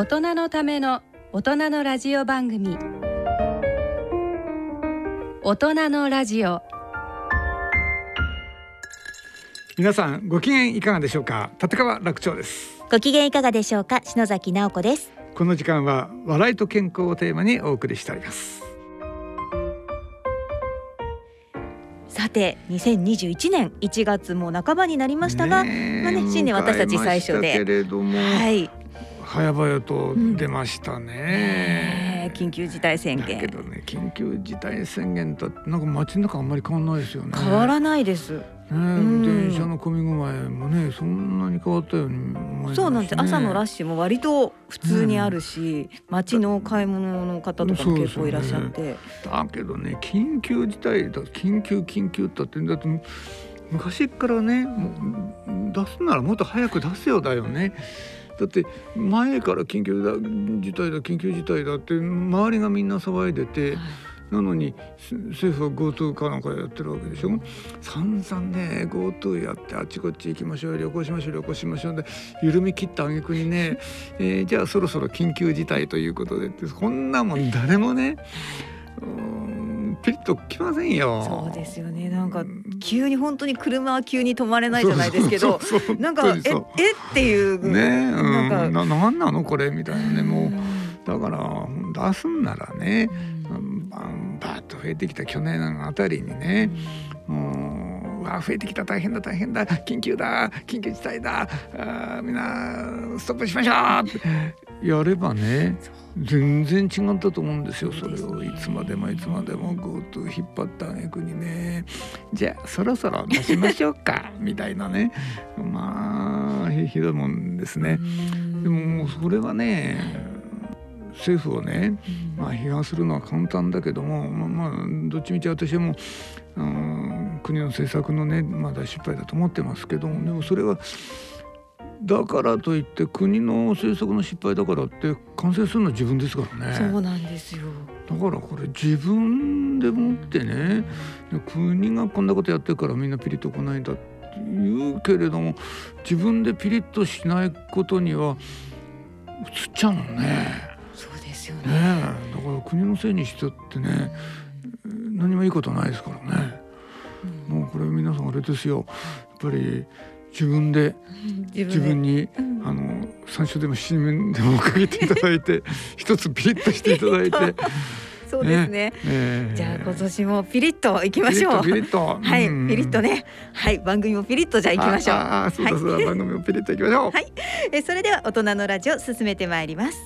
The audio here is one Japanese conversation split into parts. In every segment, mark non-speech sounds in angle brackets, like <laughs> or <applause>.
大人のための大人のラジオ番組。大人のラジオ。皆さんご機嫌いかがでしょうか？立川楽長です。ご機嫌いかがでしょうか？篠崎直子です。この時間は笑いと健康をテーマにお送りしております。さて2021年1月も半ばになりましたが、ねえまあね新年私たち最初で。けれども、はい、早々と出ましたね。ねえ緊急事態宣だけ言どね緊急事態宣言となんか街の中あんまり変わんないですよね。変わらないです、ね、ん。電車の混み具合もねそんなに変わったようにね。そうなんです。朝のラッシュも割と普通にあるし、街の買い物の方とかも結構いらっしゃって、だけどね緊急事態だ緊急緊急だってだって昔からね出すならもっと早く出せよだよね。だって前から緊急だ事態だ緊急事態だって周りがみんな騒いでてなのにせ政府は GoTo かなんかやってるわけでしょ？散々ね GoTo やってあっちこっち行きましょう旅行しましょう旅行しましょうで緩み切った挙句にね、<laughs> えーじゃあそろそろ緊急事態ということでってこんなもん誰もねピリッときませんよ。そうですよね。なんか急に本当に車は急に止まれないじゃないですけどなんかええ？っていう。ねなんか。ななんなのこれ？みたいなね。もんうだから出すんならね、うんうん、バンバーッと増えてきた去年あたりにね、もううわ増えてきた。大変だ大変だ。緊急だ。緊急事態だ。あーみんなストップしましょう。って。<laughs> やればね全然違ったと思うんですよそれをいつまでもいつまでも GoTo 引っ張った挙句にね。じゃあそろそろ出しましょうか <laughs> みたいなね。まあひひどいもんですね。でももうそれはね政府をね、まあ、批判するのは簡単だけども、まあ、まあどっちみち私はもう、うん、国の政策のね、まあ、大失敗だと思ってますけどもでもそれはだからといって国の政策の失敗だからって完成するのは自分ですからね。そうなんですよ。だからこれ自分でもってね国がこんなことやってるからみんなピリッと来ないんだって言うけれども自分でピリッとしないことには移っちゃうもんね。そうですよねね。えだから国のせいにしちゃってね何もいいことないですからね。もうこれ皆さんあれですよやっぱり自分で自自分にうんあの山椒でも七面でもかけていただいて <laughs> 一つピリッとしていただいて。そうですね。ええじゃあ今年もピリッと行きましょう。ピリッとはい、うんピリッとね。はい、番組もピリッとじゃあ行きましょう。あああそうだそうだ、番組をピリッと行きましょう。はいえそれでは大人のラジオ進めてまいります。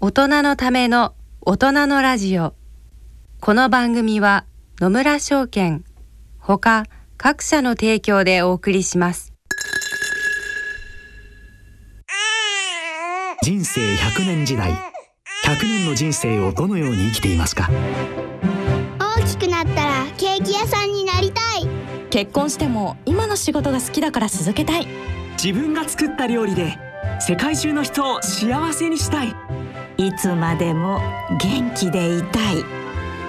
大人のための大人のラジオこの番組は野村証券ほか各社の提供でお送りします。人生100年時代。100年の人生をどのように生きていますか？大きくなったらケーキ屋さんになりたい。結婚しても今の仕事が好きだから続けたい。自分が作った料理で世界中の人を幸せにしたい。いつまでも元気でいたい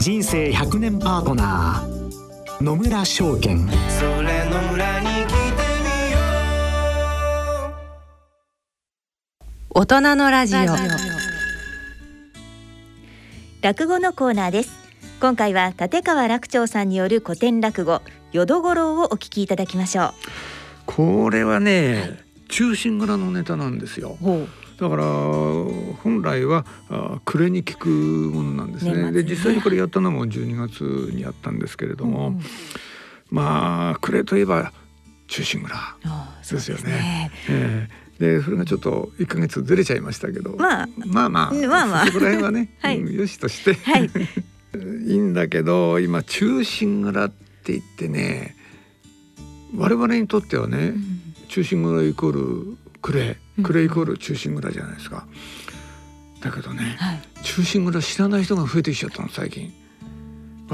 人生100年パートナー野村証券それの裏に来てみよう大人のラジオ。落語のコーナーです。今回は立川楽長さんによる古典落語淀五郎をお聞きいただきましょこれはね、中心蔵のネタなんですよ。だから本来はあ暮れに聞くものなんですね。で実際にこれやったのも12月にやったんですけれども、まあ暮れといえば中心蔵ですよね。ねええ。でそれがちょっと1ヶ月ずれちゃいましたけど、まあまあまあうんまあまあ。そこら辺はね、<laughs> はい。うんよしとして、はい。<laughs> いいんだけど今中心蔵って言ってね我々にとってはね、中心蔵イコールクレクレイコール忠臣蔵じゃないですか。だけどね、はい忠臣蔵知らない人が増えてきちゃったの最近。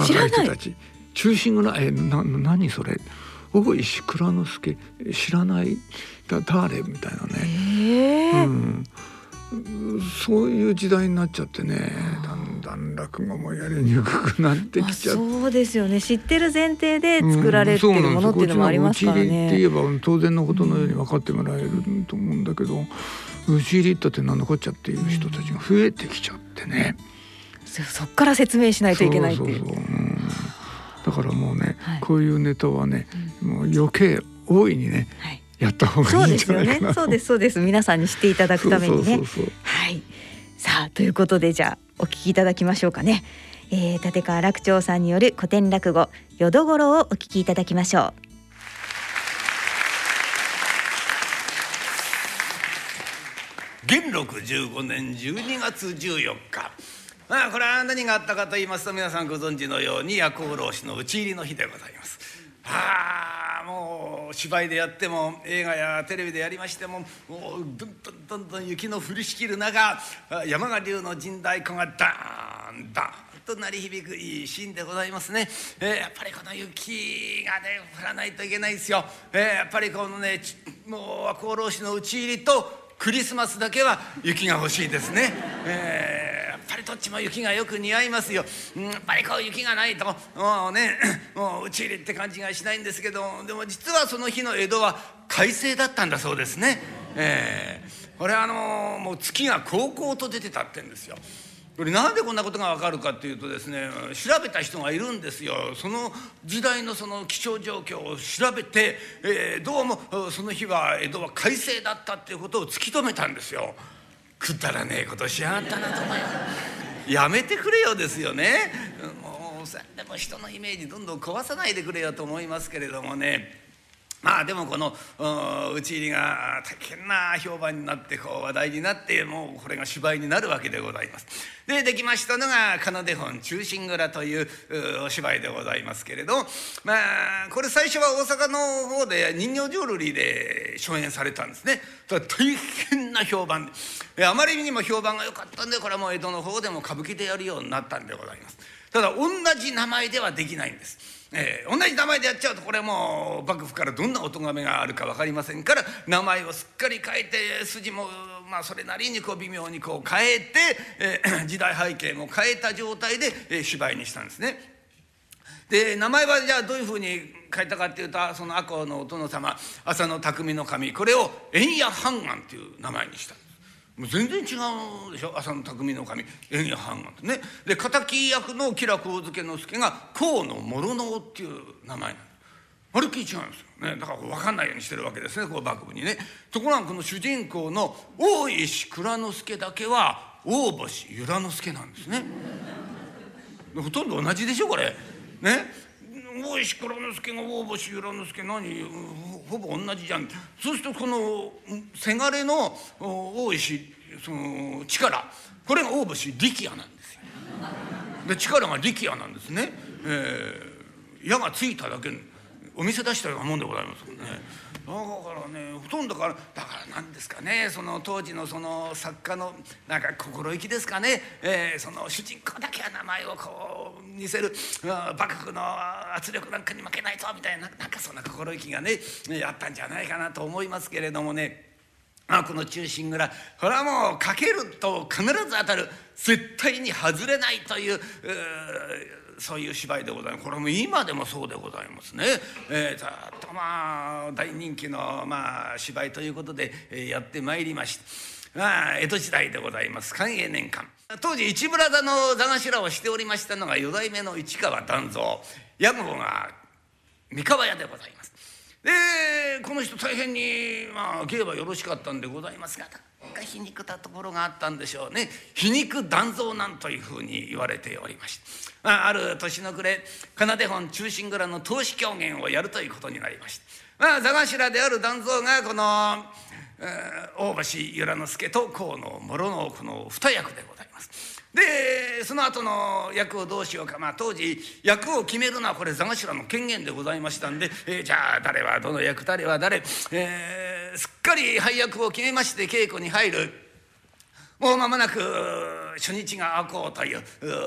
知らない若い人たち。忠臣蔵えな何それ。大石蔵之介知らない？だ誰みたいなね。うん。そういう時代になっちゃってねだんだん落語もやりにくくなってまあきちゃって。そうですよね。知ってる前提で作られてるものっていうのもありますからうんそうなんっちのね打ち入りって言えば当然のことのように分かってもらえると思うんだけど、打ち入りったって何のこっちゃっていう人たちが増えてきちゃってね。そそっから説明しないといけないっていう。そうそうそう。うん。だからもうね、はい。こういうネタはね、もう余計大いにね、はい。やった方そうがいいんですよねじゃないかな。そうですそうです。皆さんに知っていただくためにね。そうそうそうそう。はい。さあということでじゃあお聞きいただきましょうかね、えー、立川楽長さんによる古典落語淀五郎をお聞きいただきましょう。元禄15年12月14日。まあこれは何があったかと言いますと皆さんご存知のように夜行老師の打ち入りの日でございます。ああもう芝居でやっても映画やテレビでやりましてももうどんどんどんどん雪の降りしきる中山賀流の陣太鼓がダーンダーンと鳴り響くいいシーンでございますね、えーやっぱりこの雪がね降らないといけないですよ、えーやっぱりこのねもう赤穂浪士の打ち入りとクリスマスだけは雪が欲しいですね、えーやっぱりどっちも雪がよく似合いますよ、うんやっぱりこう雪がないともうね <coughs> もう打ち入れって感じがしないんですけどでも実はその日の江戸は快晴だったんだそうですね、えーこれはあのもう月がこうこうと出てたってんですよ。なんでこんなことがわかるかっていうとですね調べた人がいるんですよ。その時代のその気象状況を調べて、えーどうもその日は江戸は快晴だったっていうことを突き止めたんですよ。くだらねえことしやがったなと思います。やめてくれよですよね。もうさでも人のイメージどんどん壊さないでくれよと思いますけれどもね。まあでもこのうん打ち入りが大変な評判になってこう話題になってもうこれが芝居になるわけでございます。でできましたのが「奏で本忠臣蔵」というお芝居でございますけれどまあこれ最初は大阪の方で人形浄瑠璃で初演されたんですね。大変な評判であまりにも評判が良かったんでこれはもう江戸の方でも歌舞伎でやるようになったんでございます。ただ同じ名前ではできないんです。えー同じ名前でやっちゃうとこれもう幕府からどんなお咎めがあるか分かりませんから名前をすっかり変えて筋もまあそれなりにこう微妙にこう変えて、えー <clears throat> 時代背景も変えた状態で、えー芝居にしたんですね。で名前はじゃあどういうふうに変えたかっていうとその赤穂のお殿様浅野匠の神これを円谷半眼っていう名前にした。全然違うでしょ？浅野匠の神。円谷半眼ってね。で敵役の吉良上野之助が河野諸能っていう名前なんですまるっきり違うんですよね。だから分かんないようにしてるわけですねこう幕府にね。ところがこの主人公の大石蔵之介だけは大星由良之助なんですね。ほとんど同じでしょこれ。ね？大石蔵之介が大星由良之助何？ほぼ同じじゃん。そうするとこのせがれの大石その力。これが大星力也なんですよ。で力が力也なんですね、えー矢がついただけお店出したようなもんでございますもんね。だからねほとんどからだからなんですかねその当時のその作家のなんか心意気ですかね、えーその主人公だけは名前をこう似せるあ幕府の圧力なんかに負けないとみたいななんかそんな心意気がねあったんじゃないかなと思いますけれどもね。あこの「忠臣蔵」これはもうかけると必ず当たる。絶対に外れないといううそういう芝居でございますこれも今でもそうでございますね。えー、ずっとまあ大人気の、まあ、芝居ということで、えーやってまいりました。まあ江戸時代でございます寛永年間当時市村座の座頭をしておりましたのが四代目の市川團蔵屋号が三河屋でございます。でこの人大変にまあ芸はよろしかったんでございますがなんか皮肉たところがあったんでしょうね。皮肉断蔵なんというふうに言われておりまして、あ、ある年の暮れ奏本忠臣蔵の投資狂言をやるということになりまして、まあ、座頭である断蔵がこの、えー大橋由良之助と河野諸のこの二役でございます。でその後の役をどうしようか。まあ当時役を決めるのはこれ座頭の権限でございましたんで、えーじゃあ誰はどの役誰は誰、えーすっかり配役を決めまして稽古に入る。もう間もなく初日が開こうという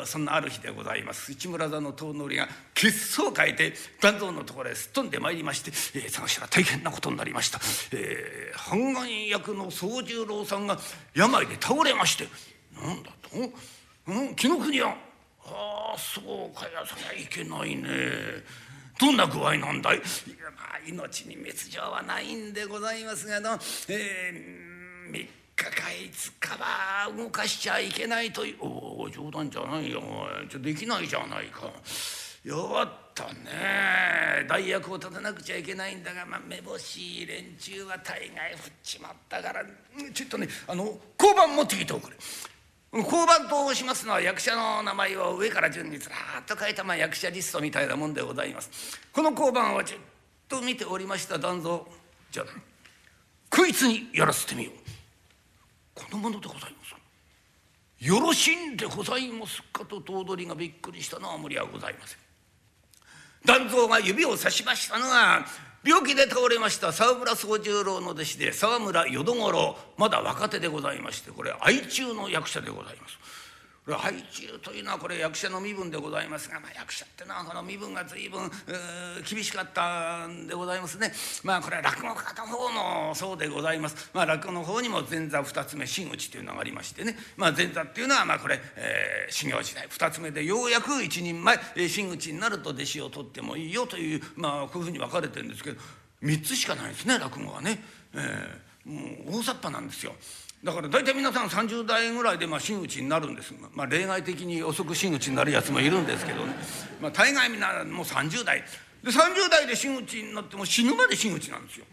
そんなある日でございます。市村座の遠乗りが血相を変えて團蔵のところへすっ飛んでまいりまして「えー、探しは大変なことになりました」えー、半眼役の宗十郎さんが病で倒れまして「なんだと、うん、紀ノ国屋ああそうかやそりゃいけないねどんな具合なんだい?」いやまあ命に滅状はないんでございますがの、えー、3日か5日は動かしちゃいけないというおお冗談じゃないよちょできないじゃないか。弱ったね代役を立てなくちゃいけないんだが、まあ、めぼしい連中は大概振っちまったからちょっとねあの交番持ってきておくれ。交番と申しますのは役者の名前を上から順にずらっと書いた、まあ、役者リストみたいなもんでございます。この交番をじっと見ておりました団蔵じゃあこいつにやらせてみよう。このものでございますよろしいんでございますか？と頭取がびっくりしたのは無理はございません。団蔵が指をさしましたのは病気で倒れました沢村宗十郎の弟子で沢村淀五郎まだ若手でございましてこれ愛中の役者でございます。これ愛中というのはこれ役者の身分でございますが、まあ、役者ってのはこの身分が随分厳しかったんでございますね。まあこれは落語家の方もそうでございます。まあ落語の方にも前座二つ目真打ちというのがありましてね、まあ、前座っていうのはまあこれ、えー、修行時代二つ目でようやく一人前、えー、真打ちになると弟子を取ってもいいよというまあこういうふうに分かれてるんですけど3つしかないですね落語はね。えー、もう大雑把なんですよ。だから大体皆さん30代ぐらいでまあ真打ちになるんです、まあ、例外的に遅く真打ちになるやつもいるんですけどね、まあ、大概みんなもう30代で30代で真打ちになっても死ぬまで真打ちなんですよ。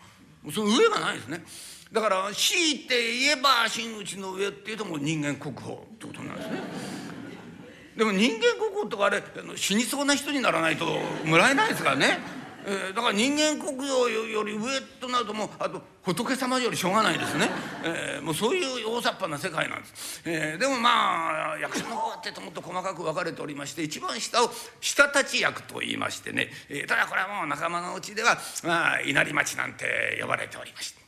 その上がないですね。だから強いて言えば真打ちの上っていうともう人間国宝ってことなんですね。でも人間国宝とかあれ死にそうな人にならないともらえないですからね。えー、だから人間国宝より上となるともうあと仏様よりしょうがないですね、えー、もうそういう大雑把な世界なんです、えー、でもまあ役者の方ってともっと細かく分かれておりまして一番下を下立ち役と言いましてね、えー、ただこれはもう仲間のうちでは、まあ、稲荷町なんて呼ばれておりまして。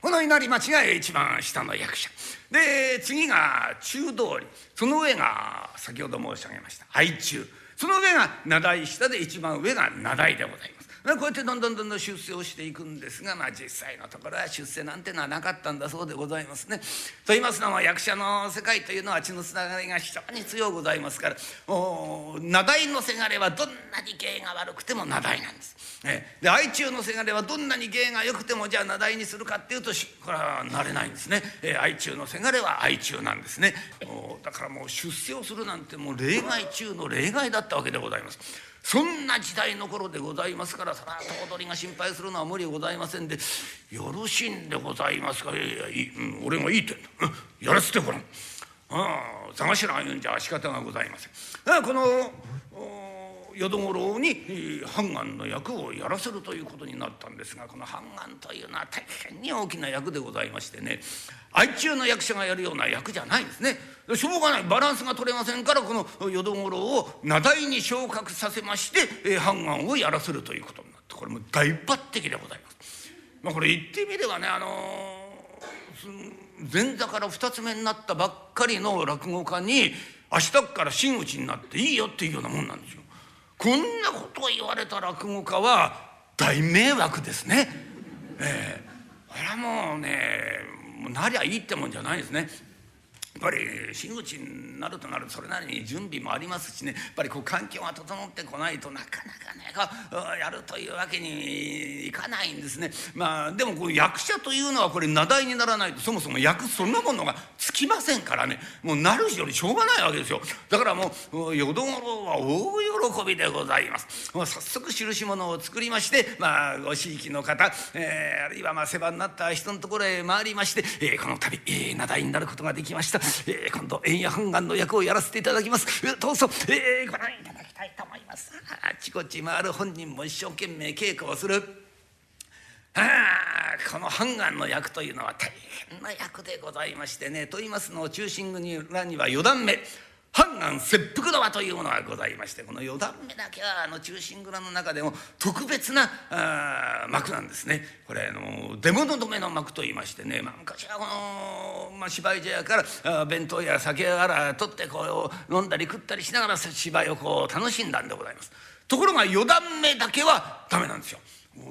この稲荷町が一番下の役者。で次が中通り。その上が先ほど申し上げました愛中。その上が名題下で一番上が名題でございます。こうやってどんどんどんどん出世をしていくんですが、まあ、実際のところは出世なんてのはなかったんだそうでございますね。と言いますのも役者の世界というのは血のつながりが非常に強うございますから名題のせがれはどんなに芸が悪くても名題なんです。で愛中のせがれはどんなに芸が良くてもじゃあ名題にするかっていうとこれはなれないんですね。え愛中のせがれは愛中なんですね。だからもう出世をするなんてもう例外中の例外だったわけでございます。そんな時代の頃でございますからそら頭取が心配するのは無理ございませんで「よろしいんでございますか？いやいや、うん、俺がいいってんだ、うん、やらせてごらん」ああ座頭が言うんじゃ仕方がございません。ああこの淀五郎に判官の役をやらせるということになったんですがこの判官というのは大変に大きな役でございましてね愛中の役者がやるような役じゃないんですね。しょうがないバランスが取れませんからこの淀五郎を名題に昇格させまして、判官をやらせるということになってこれも大抜擢でございます。まあ、これ言ってみればねあのー、前座から二つ目になったばっかりの落語家に明日から真打ちになっていいよっていうようなもんなんですよ。こんなことを言われた落語家は大迷惑ですね。えー、これはもうねなりゃいいってもんじゃないですね。っぱり真打ちになるとなるとそれなりに準備もありますしねやっぱりこう環境が整ってこないとなかなかねこうやるというわけにいかないんですね。まあでもこう役者というのはこれ名題にならないとそもそも役そんなものがつきませんからねもうなるよりしょうがないわけですよ。だからもう淀五郎は大喜びでございます。もう早速印物を作りましてまあご地域の方、えー、あるいはまあ世話になった人のところへ回りまして、えー、この度、えー、名題になることができました。えー、今度円谷半眼の役をやらせていただきます。どうぞ、えー、ご覧いただきたいと思います。あちこち回る本人も一生懸命稽古をする。あこの半眼の役というのは大変な役でございましてねと言いますのを中心に裏には四段目半岸切腹の輪というものがございましてこの四段目だけはあの忠臣蔵の中でも特別なあ幕なんですね。これあの出物止めの幕と言いましてね、まあ、昔はこの、まあ、芝居茶屋からあ弁当や酒やら取ってこう飲んだり食ったりしながら芝居をこう楽しんだんでございます。ところが四段目だけはダメなんですよ。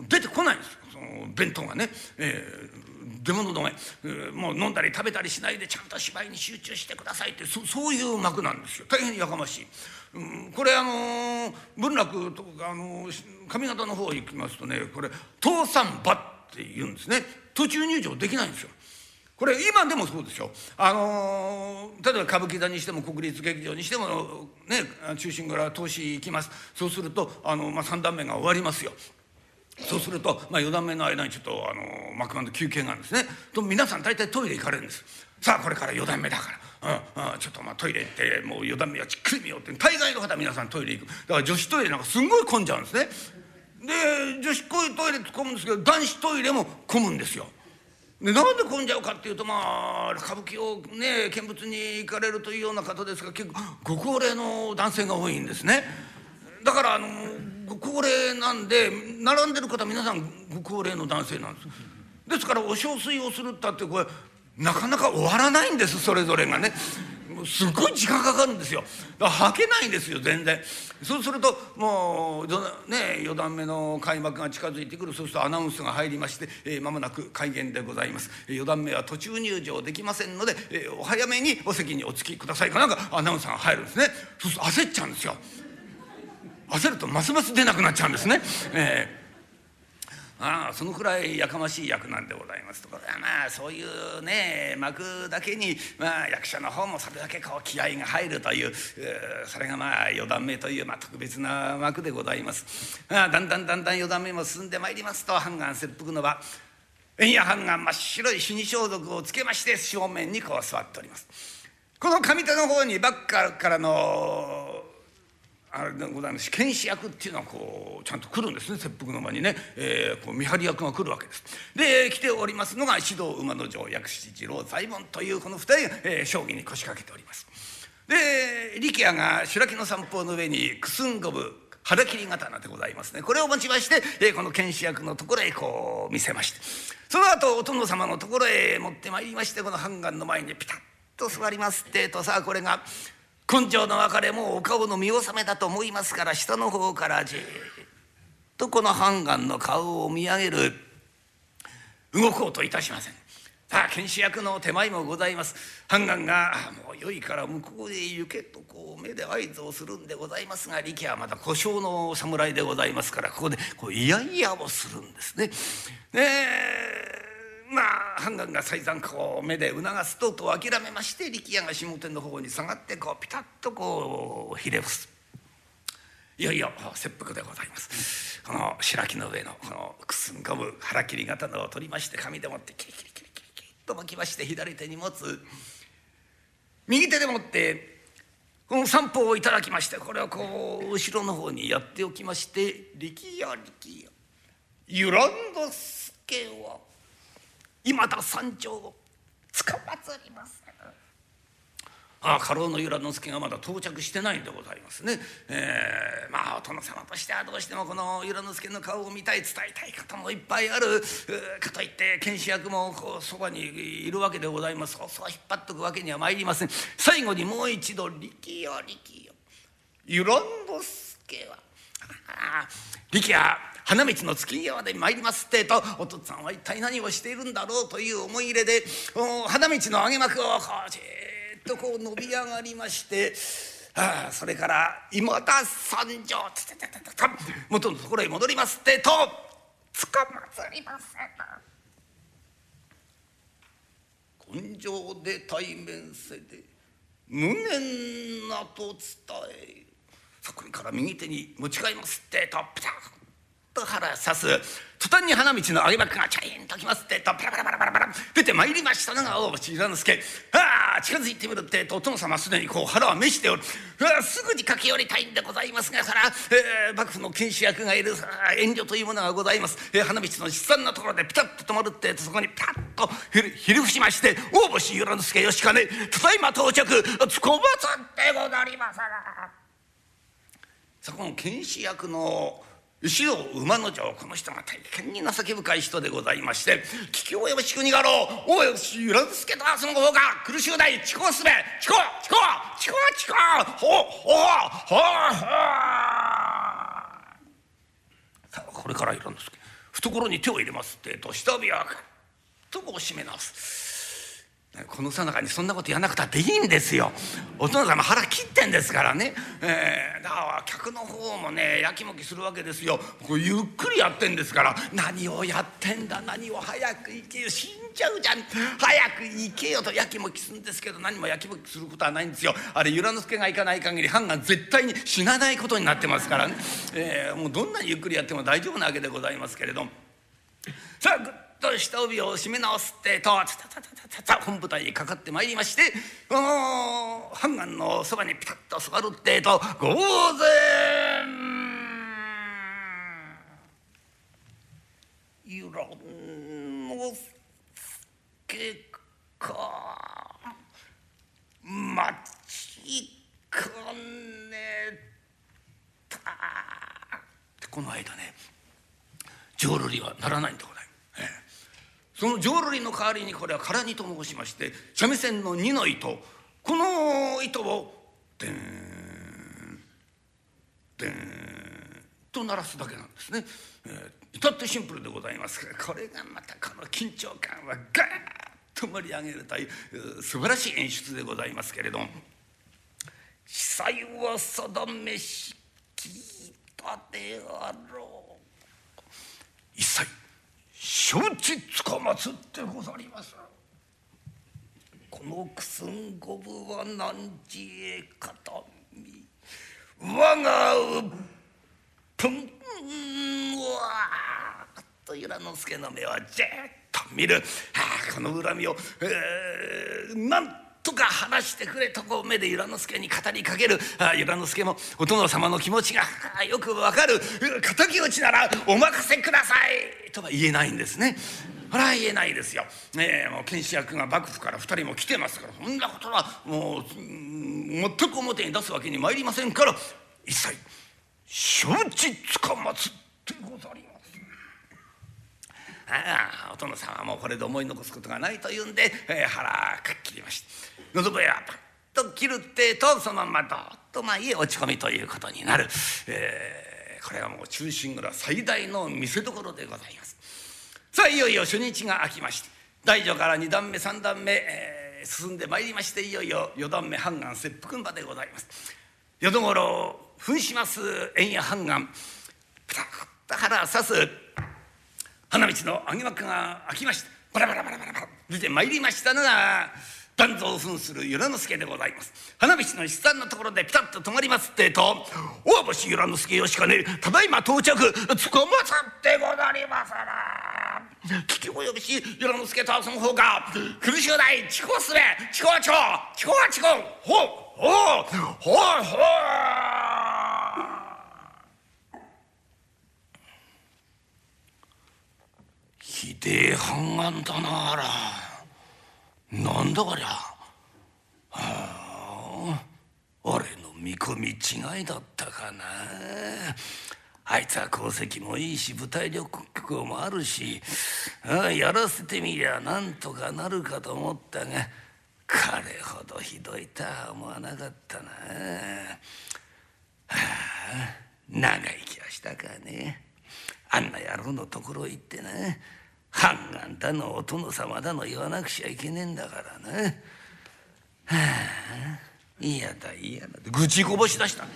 出てこないんですその弁当がね、えー出物止め、もう飲んだり食べたりしないでちゃんと芝居に集中してくださいってそそういう幕なんですよ大変やかましい。うん、これあの文楽とか、あの上方の方行きますとねこれ「倒産馬」って言うんですね途中入場できないんですよ。これ今でもそうですよ。あのー例えば歌舞伎座にしても国立劇場にしてもね中心蔵投資行きますそうするとあの、まあ、3段目が終わりますよ。そうすると、まあ、4段目の間にちょっとあの幕間の休憩があるんですね。と皆さん大体トイレ行かれるんです。さあこれから4段目だから、うんうん、ちょっとまあトイレ行ってもう4段目はじっくり見ようって。大概の方皆さんトイレ行く。だから女子トイレなんかすんごい混んじゃうんですね。で女子トイレって混むんですけど男子トイレも混むんですよ。でなんで混んじゃうかっていうとまあ歌舞伎をね見物に行かれるというような方ですが結構ご高齢の男性が多いんですね。だからあのご高齢なんで並んでる方皆さんご高齢の男性なんです。ですからお小水をするったってこれなかなか終わらないんですそれぞれがね。もうすごい時間かかるんですよ。だから吐けないんですよ全然。そうするともうね4段目の開幕が近づいてくる。そうするとアナウンスが入りまして、えー、間もなく開演でございます。4段目は途中入場できませんので、えーお早めにお席にお着きくださいかなんかアナウンサーが入るんですね。そうすると焦っちゃうんですよ。焦るとますます出なくなっちゃうんですね。ええああそのくらいやかましい役なんでございますところがまあそういうね幕だけに、まあ、役者の方もそれだけこう気合が入るというえーそれがまあ四段目という、まあ、特別な幕でございます。ああだんだんだんだん四段目も進んでまいりますと半岸切腹の場円や半岸真っ白い死に装束をつけまして正面にこう座っております。この上手の方にバッカからのあれでございます。剣士役っていうのはこうちゃんと来るんですね。切腹の間にね、えーこう見張り役が来るわけです。で来ておりますのが指導馬の城薬師次郎左衛門というこの二人が、えー将棋に腰掛けております。で力也が白木の散歩の上にくすんごぶ腹切り刀でございますね。これを持ちまして、えーこの剣士役のところへこう見せまして。その後お殿様のところへ持ってまいりましてこの半岸の前にピタッと座りますってえとさあこれが根性の別れもお顔の見納めだと思いますから下の方からじっとこの半岸の顔を見上げる。動こうといたしません。さあ剣士役の手前もございます。半岸が「もうよいから向こうへ行け」とこう目で合図をするんでございますが力也はまだ故障の侍でございますからここでこうイヤイヤをするんですね。でまあ半岸が再三こう目で促すとと諦めまして力也が下手の方に下がってこうピタッとこうひれ伏す。いよいよ切腹でございますこの白木の上のこのくすんこむ腹切り刀を取りまして紙でもってキリキリキリキリキリと巻きまして左手に持つ右手で持ってこの散歩をいただきましてこれをこう後ろの方にやっておきまして「力也力也ゆらんどすけは今だ山頂をつかまつります」ああ家老の由良之助がまだ到着してないんでございますね。えーまあお殿様としてはどうしてもこの由良之助の顔を見たい伝えたい方もいっぱいあるかといって剣士役もこうそばにいるわけでございますそうそう引っ張っとくわけには参りません。最後にもう一度「力よ力よ由良之助は」ああ力也花道の月際で参りますってえとお父っつぁんは一体何をしているんだろうという思い入れで花道の上げ幕をこうじっとこう伸び上がりましてああそれから今田三条つてててて元のところへ戻りますってとつかまつりません根性で対面せで無念なと伝えそこから右手に持ち替えますってとピタッと腹さす。途端に花道の上げ幕がチャインときますって。とパラパラパラパラパラ。出てまいりましたのが大内由之助ああ近づいてみるって。とお殿様すでにこう腹は召しておる。あすぐに駆け寄りたいんでございますがそら、えー幕府の検視役がいるさ遠慮というものがございます、えー花道の七三のところでピタッと止まるって。そこにピタッとひるひれ伏しまして大星由良之助義兼ただいま到着。つこまつってござりますらそこの検視役の後ろ馬の城この人が大変に情け深い人でございまして「桔梗よしくにがろうおよし由良助とはその方が苦しゅうない遅刻すべ。遅刻遅刻遅刻遅刻ほうほうほうほう。さあこれから由良之助懐に手を入れますってえと下火をガッとこう締め直す。このさなかにそんなことやらなくたっていいんですよ。お殿様腹切ってんですからね、えー、だから客の方もねやきもきするわけですよ。こゆっくりやってんですから。何をやってんだ何を早く行けよ。死んじゃうじゃん。早く行けよと。やきもきするんですけど何もやきもきすることはないんですよ。あれ由良之助が行かない限り藩が絶対に死なないことになってますからね、えー、もうどんなにゆっくりやっても大丈夫なわけでございますけれどさあと下帯を締め直すってとつたたたたた本部隊にかかってまいりましてこの判官のそばにピタッと座るってと御前由良之助か待ちかねたってこの間ね浄瑠璃はならないんでございます。ええその浄瑠璃の代わりにこれは空にと申しまして三味線の二の糸この糸をでんでんと鳴らすだけなんですね。ええ至ってシンプルでございますがこれがまたこの緊張感はガーッと盛り上げるという素晴らしい演出でございますけれども「司祭を定めし聞いたであろう」一切承知つかまつってござります。このくすんごぶは何時へかたみ我がうっぷんわーっと由良之助の目はじっと見る、はあ、この恨みを、えー、なんとか話してくれとこう目で由良之助に語りかけるあ由良之助もお殿様の気持ちがよくわかる敵討ちならお任せくださいとは言えないんですね。これは言えないですよ。え、もう検視役が幕府から2人も来てますからそんなことはもう全く表に出すわけに参りませんから一切承知つかまつってござり。ああお殿様はもうこれで思い残すことがないというんで、えー、腹かっきりまして喉笛はパッと切るってとそのままどっとまあ家落ち込みということになる、えー、これはもう中心蔵最大の見せどころでございます。さあいよいよ初日が明きまして大女から2段目3段目、えー、進んでまいりましていよいよ4段目半眼切腹馬でございます。淀五郎扮します円谷半眼ピタッと腹刺す花道の揚げ幕が開きましてバラバラバラバラバラ。出てまいりましたのが断蔵扮する由良之助でございます。花道の七三のところでピタッと止まりますってと大星由良之助義兼ただいま到着つかまさってござりますな。聞き及びし由良之助とはその方が苦しゅうない遅刻すべ遅刻遅刻遅刻遅刻ほうほうほうほう。ひでえ判案だなあら。なんだこりゃ。あ俺の見込み違いだったかな。あいつは功績もいいし舞台力もあるしあやらせてみりゃなんとかなるかと思ったが彼ほどひどいとは思わなかったな。はあ長生きはしたかね。あんな野郎のところ行ってな。判官だのお殿様だの言わなくちゃいけねえんだからな。はあ嫌だ嫌だって愚痴こぼし出した。あ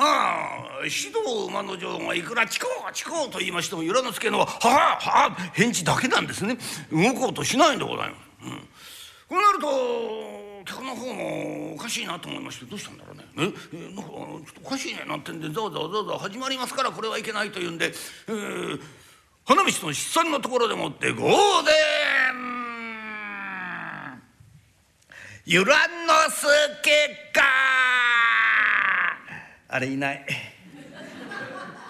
あ指導馬の城がいくら「チコーチコー」と言いましても由良之助のは「はあはあ」返事だけなんですね動こうとしないんでございます。うん、こうなると客の方もおかしいなと思いましてどうしたんだろうね。え？えなんかちょっとおかしいねなんてんでざわざわざわざわ始まりますからこれはいけないというんで、えー、花道の七三のところでもって「ゴーデン!」ゆらのすけかあれいない。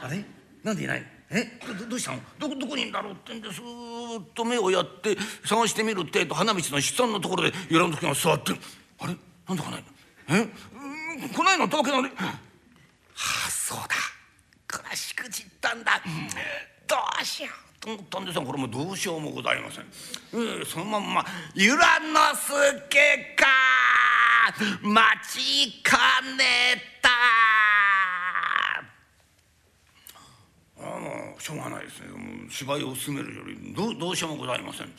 あれ？なんでいないえどどうしたの？どどこにいんだろうってんでスーッと目をやって探してみるってと花道の七三のところでゆらの時が座ってる。あれ？なんで来ない？のえ？うん来ないの？ってわけだねああそうだ。暮らしくじったんだ。どうしようと思ったんですがこれもどうしようもございません、えー、そのまんま「ゆらのすけか。待ちかねた」あもうしょうがないですね。芝居を進めるよりどうどうしようもございません。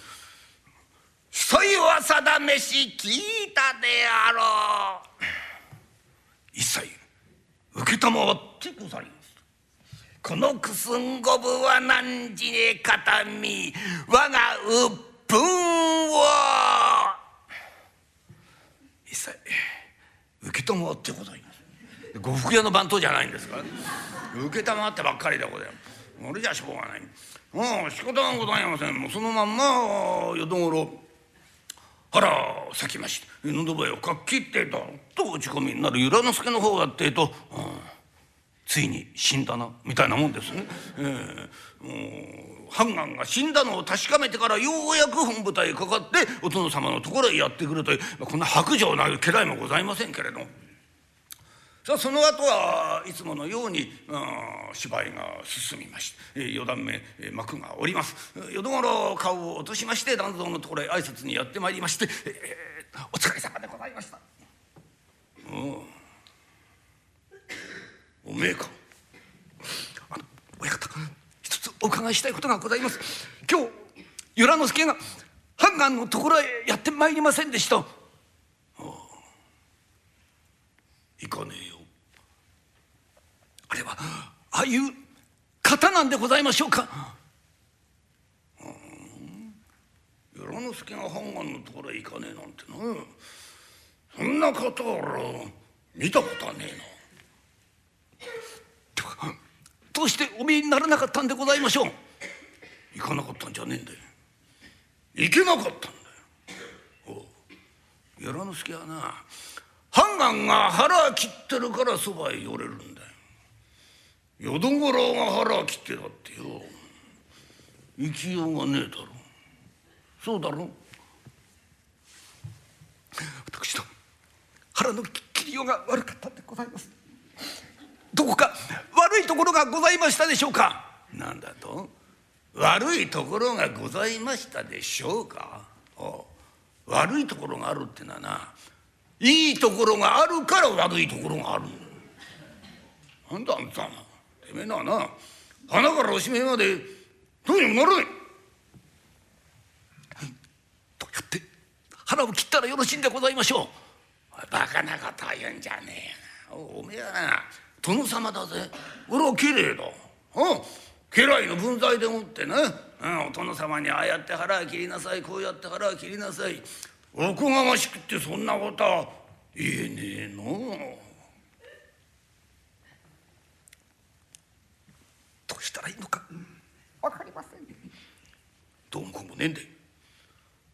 一人は定めし聞いたであろう。一切承ってございます。このくすんごぶは何時に片み我が鬱憤を。一切承ってございます。呉服屋の番頭じゃないんですから承ってばっかりでございます。俺じゃしょうがないもう仕方がございませんもうそのまんま淀頃腹を咲きまして喉笛をかっきってとと打ち込みになる由良之助の方だってえと、うん、ついに死んだなみたいなもんですね。えー、もう判官が死んだのを確かめてからようやく本部隊へかかってお殿様のところへやってくるというこんな白状な家来もございませんけれども。その後はいつものように、うん、芝居が進みまして、四段目、幕が下ります。淀頃顔を落としまして団蔵のところへ挨拶にやってまいりまして「えー、お疲れ様でございました」おおめえか。あの親方一つお伺いしたいことがございます。今日由良之助が判官のところへやってまいりませんでした。行かねえよ。あれはああいう方なんでございましょうか。与良之助が判官のところへ行かねえなんてな。そんな方俺見たことはねえな。どうしてお見えにならなかったんでございましょう。行かなかったんじゃねえんだよ。行けなかったんだよ。お与良之助はな判官が腹切ってるからそばへ寄れるんだよ。淀五郎が腹切ってだってよ。生きようがねえだろ。そうだろ？私の腹の切りようが悪かったんでございます。どこか悪いところがございましたでしょうか？なんだと？悪いところがございましたでしょうか？悪いところがあるってのはないいところがあるから悪いところがある。なんだあんた。なてめえなな鼻からおしめまでどうにもならない。どうやって腹を切ったらよろしいんでございましょう。バカなことは言うんじゃねえおめえはな殿様だぜ。俺は綺麗だ。うん。家来の分際でもってな、うん、お殿様にああやって腹切りなさいこうやって腹切りなさい。おこがましくってそんなことは言えねえの。どうしたらいいのか。分かりません。どうもこうもねえんだよ。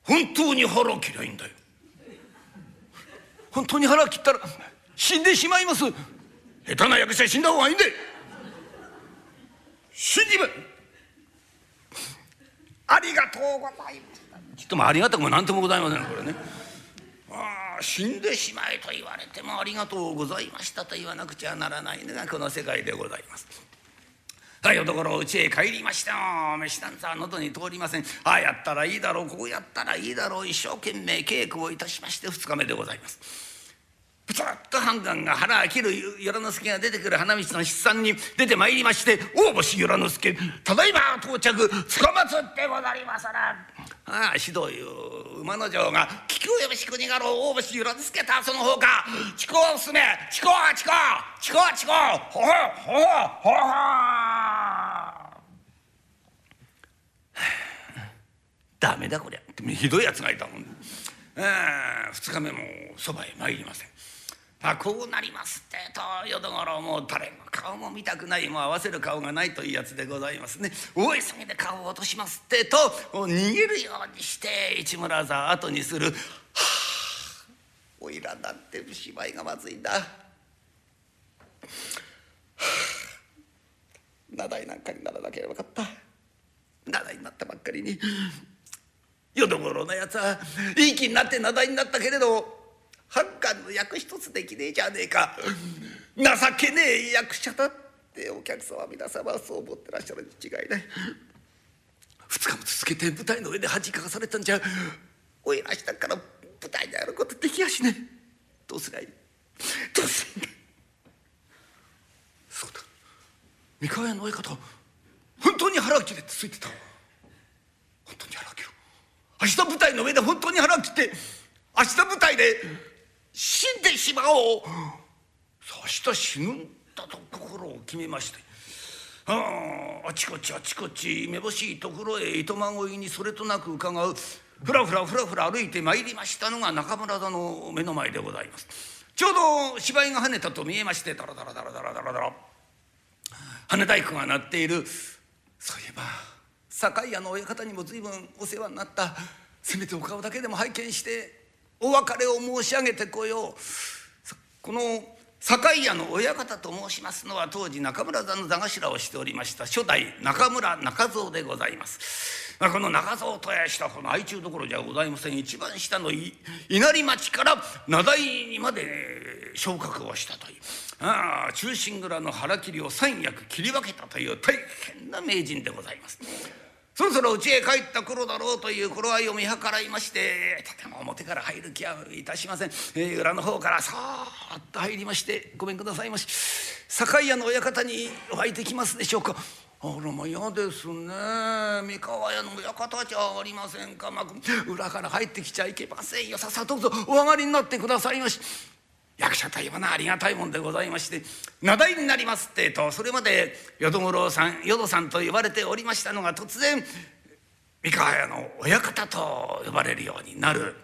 本当に腹嫌いんだよ。本当に腹切ったら死んでしまいます。下手な役者死んだ方がいいんだよ。死んじまありがとうございますちっともありがたくも何ともございませんこれねああ死んでしまえと言われてもありがとうございましたと言わなくちゃならないのがこの世界でございます。はいおところ家へ帰りました飯なんざ喉に通りませんああやったらいいだろうこうやったらいいだろう一生懸命稽古をいたしまして2日目でございます。ぷつっと判官が腹を切る与良之助が出てくる花道の七三に出てまいりまして「大星与良之助ただいま到着つかまつってござりますら」ああ指導いう馬の城が「聞くよろしくにがろう。大星与良之助たその方かちこを進め。ちこちこちこちこほほほほほ。ダメだこりゃ。ひどいやつがいたもん。ああ2日目もそばへ参りません。あこうなりますってと淀五郎。もう誰も顔も見たくないもう合わせる顔がないというやつでございますね。大急ぎで顔を落としますってと逃げるようにして市村座後にする。はあおいらだって芝居がまずいんだ。名題なんかにならなければよかった。名題になったばっかりに。淀五郎のやつはいい気になって名題になったけれど半官の役一つできねえじゃねえか。情けねえ役者だってお客様皆様はそう思ってらっしゃるに違いない。2日も続けて舞台の上で恥かかされたんじゃおいらしたから舞台でやることできやしねえ。どうすりゃいい？どうすりゃいいそうだ。三河屋の親方本当に腹を切れってついてた。本当に腹を切る。明日舞台の上で本当に腹を切って明日舞台で死んでしまおう。そして死ぬんだと心を決めまして。あああちこちあちこちめぼしいところへ糸まごいにそれとなく伺う。ふらふらふらふら歩いてまいりましたのが中村座の目の前でございます。ちょうど芝居が跳ねたと見えましてダラダラダラダラダラダラ。羽太鼓が鳴っている。そういえば酒屋の親方にも随分お世話になった。せめてお顔だけでも拝見して。お別れを申し上げてこようこの酒屋の親方と申しますのは当時中村座の座頭をしておりました初代中村中蔵でございます。まあ、この中蔵とやしたこの愛中どころじゃございません一番下の稲荷町から名代にまで昇格をしたというああ忠臣蔵の腹切りを三役切り分けたという大変な名人でございます。そろそろ家へ帰った頃だろうという頃合いを見計らいましてとても表から入る気はいたしません、えー、裏の方からそーっと入りまして「ごめんくださいまし。酒屋の親方にお会いできますでしょうか」あらま嫌ですね。三河屋の親方じゃありませんか、まあ、裏から入ってきちゃいけませんよ。さっさとどうぞお上がりになってくださいまし。役者といえばなありがたいもんでございまして名題になりますってえとそれまで淀五郎さん淀さんと呼ばれておりましたのが突然三河屋の親方と呼ばれるようになる。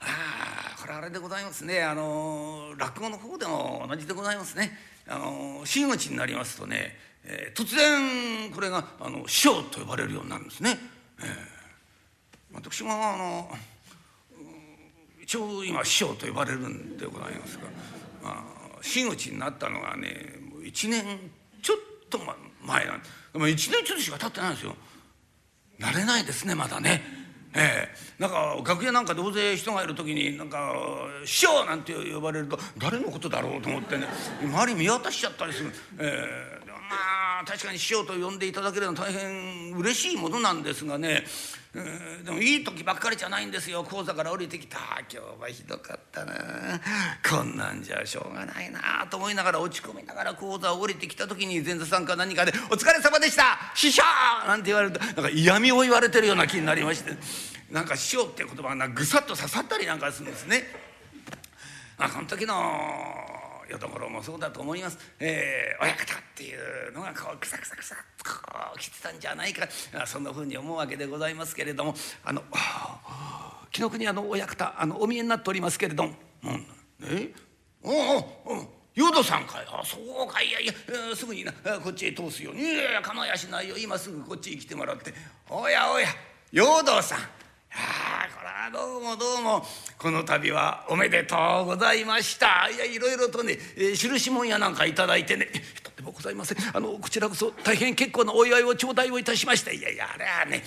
ああこれあれでございますねあの落語の方でも同じでございますね。あの真打ちになりますとね、えー、突然これがあの師匠と呼ばれるようになるんですね。えー、私があの一応今師匠と呼ばれるんでございますが、まあ、真打ちになったのがねもう1年ちょっと前なんで1年ちょっとしか経ってないんですよ。慣れないですねまだね。ええ、なんか楽屋なんかで大勢人がいる時になんか「師匠!」なんて呼ばれると誰のことだろうと思ってね周り見渡しちゃったりする。ええ、まあ確かに師匠と呼んでいただけるのは大変嬉しいものなんですがね。うんでもいい時ばっかりじゃないんですよ。講座から降りてきた。今日はひどかったな。こんなんじゃしょうがないなと思いながら落ち込みながら講座を降りてきた時に前座さんか何かで「お疲れ様でした師匠!」なんて言われるとなんか嫌味を言われてるような気になりまして。なんか師匠っていう言葉がぐさっと刺さったりなんかするんですね。あ、この時のよところもそうだと思います、えー、親方っていうのがこうクサクサクサッとこう来てたんじゃないか。そんなふうに思うわけでございますけれども。あの紀ノ国屋の親方あのお見えになっておりますけれども、うん、え？おおおヨドさんかい？あそうかい。やいや、えー、すぐにな。こっちへ通すよいやいや構やしないよ。今すぐこっちへ来てもらって。おやおやヨドさん。あどうもどうもこの度はおめでとうございました。いやいろいろとね、えー、印文やなんか頂いてねございません。あのこちらこそ大変結構なお祝いを頂戴をいたしましたいやいやあれはね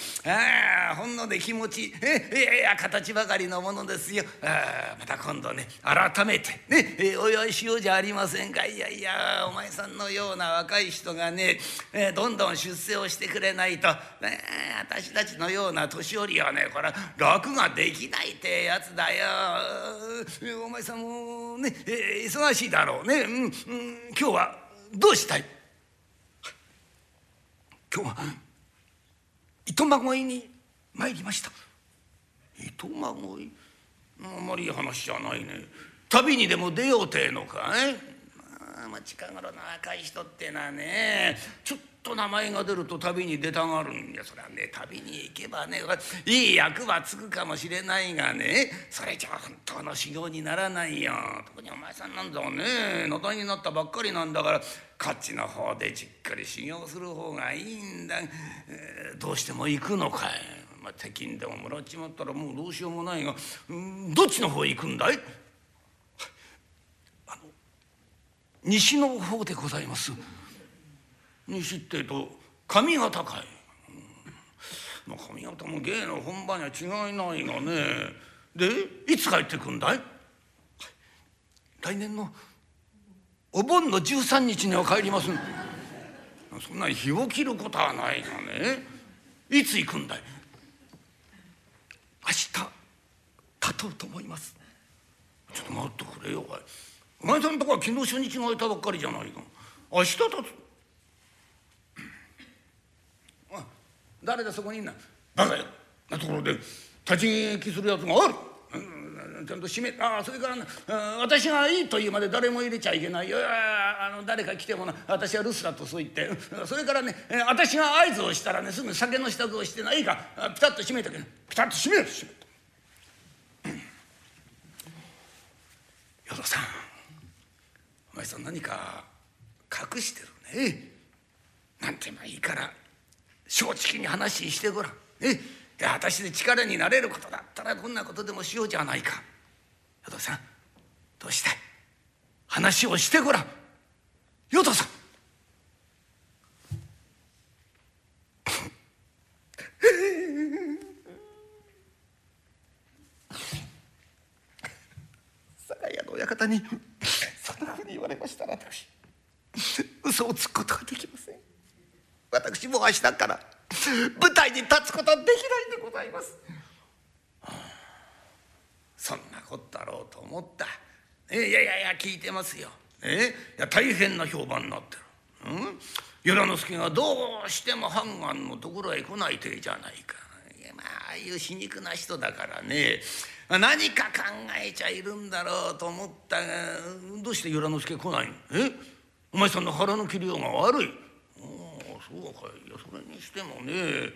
あほんので気持ちえいやいや形ばかりのものですよ。あまた今度ね改めてね、え、お祝いしようじゃありませんか。いやいやお前さんのような若い人がね、え、どんどん出世をしてくれないと、ね、私たちのような年寄りはねこれ楽ができないってやつだよ。お前さんもね、え、忙しいだろうね、うんうん、今日はどうしたい？今日は糸まごいに参りました。糸まごいあんまりいい話じゃないね。旅にでも出ようてえのかい？まあ近頃の若い人ってのはねちょっと名前が出ると旅に出たがるんや。そりゃね旅に行けばねいい役はつくかもしれないがねそれじゃ本当の修行にならないよ。特にお前さんなんだね名題になったばっかりなんだからこっちの方でじっくり修行する方がいいんだ、えー、どうしても行くのかい。ま前敵にでももらっちまったらもうどうしようもないが、うん、どっちの方行くんだい？あの西の方でございます。西ってえと上方かい、うん、まあ、上方も芸の本場には違いないがね。でいつ帰ってくんだい？来年のお盆の13日には帰りますそんな日を切ることはないがね。いつ行くんだい？明日立とうと思います。ちょっと待ってくれよおい。お前さんとこは昨日初日が空いたばっかりじゃないか。明日立つ。誰だそこにいんなバカなところで立ち聞きするやつがある。ちゃんと閉めああそれからな私がいいと言うまで誰も入れちゃいけないよ。あの誰か来てもな私は留守だとそう言って。それからね私が合図をしたらねすぐ酒の支度をしてないかピタッと閉めてけ。ピタッと閉める閉める淀さんお前さん何か隠してるね。なんてまあいいから。正直に話してごらん。ね。で私で力になれることだったらこんなことでもしようじゃないか。淀さんどうしたい？話をしてごらん。淀さん。酒屋の親方にそんなふうに言われましたら私嘘をつくことができません。私も明日から舞台に立つことはできないんでございます。そんなことだろうと思った。いやいやいや聞いてますよ。えいや大変な評判になってる。うん？与那之助がどうしても判官のところへ来ないてじゃないか。いやまあああいう皮肉な人だからね何か考えちゃいるんだろうと思ったがどうして与那之助来ないの？え？お前さんの腹の切りようが悪い。そうかいやそれにしてもね、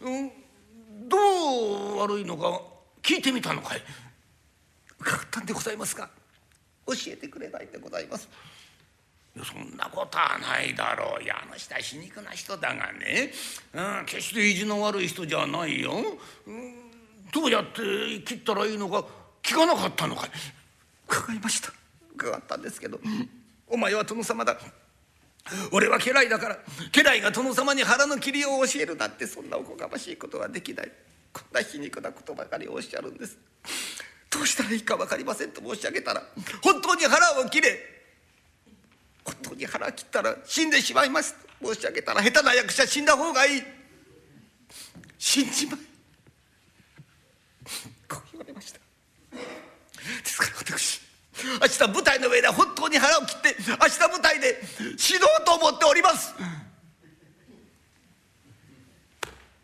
うん、どう悪いのか聞いてみたのかい。伺ったんでございますが教えてくれないんでございます。いやそんなことはないだろう。いやあの人は皮肉な人だがね、うん、決して意地の悪い人じゃないよ、うん、どうやって切ったらいいのか聞かなかったのかい。伺いました。伺ったんですけどお前は殿様だ。俺は家来だから家来が殿様に腹の切りを教えるなんてそんなおこがましいことはできない。こんな皮肉なことばかりおっしゃるんです。どうしたらいいか分かりませんと申し上げたら本当に腹を切れ本当に腹切ったら死んでしまいます。と申し上げたら下手な役者死んだ方がいい。死んじまい。こう言われました。ですから私明日舞台の上で本当に腹を切って明日舞台で死のうと思っております。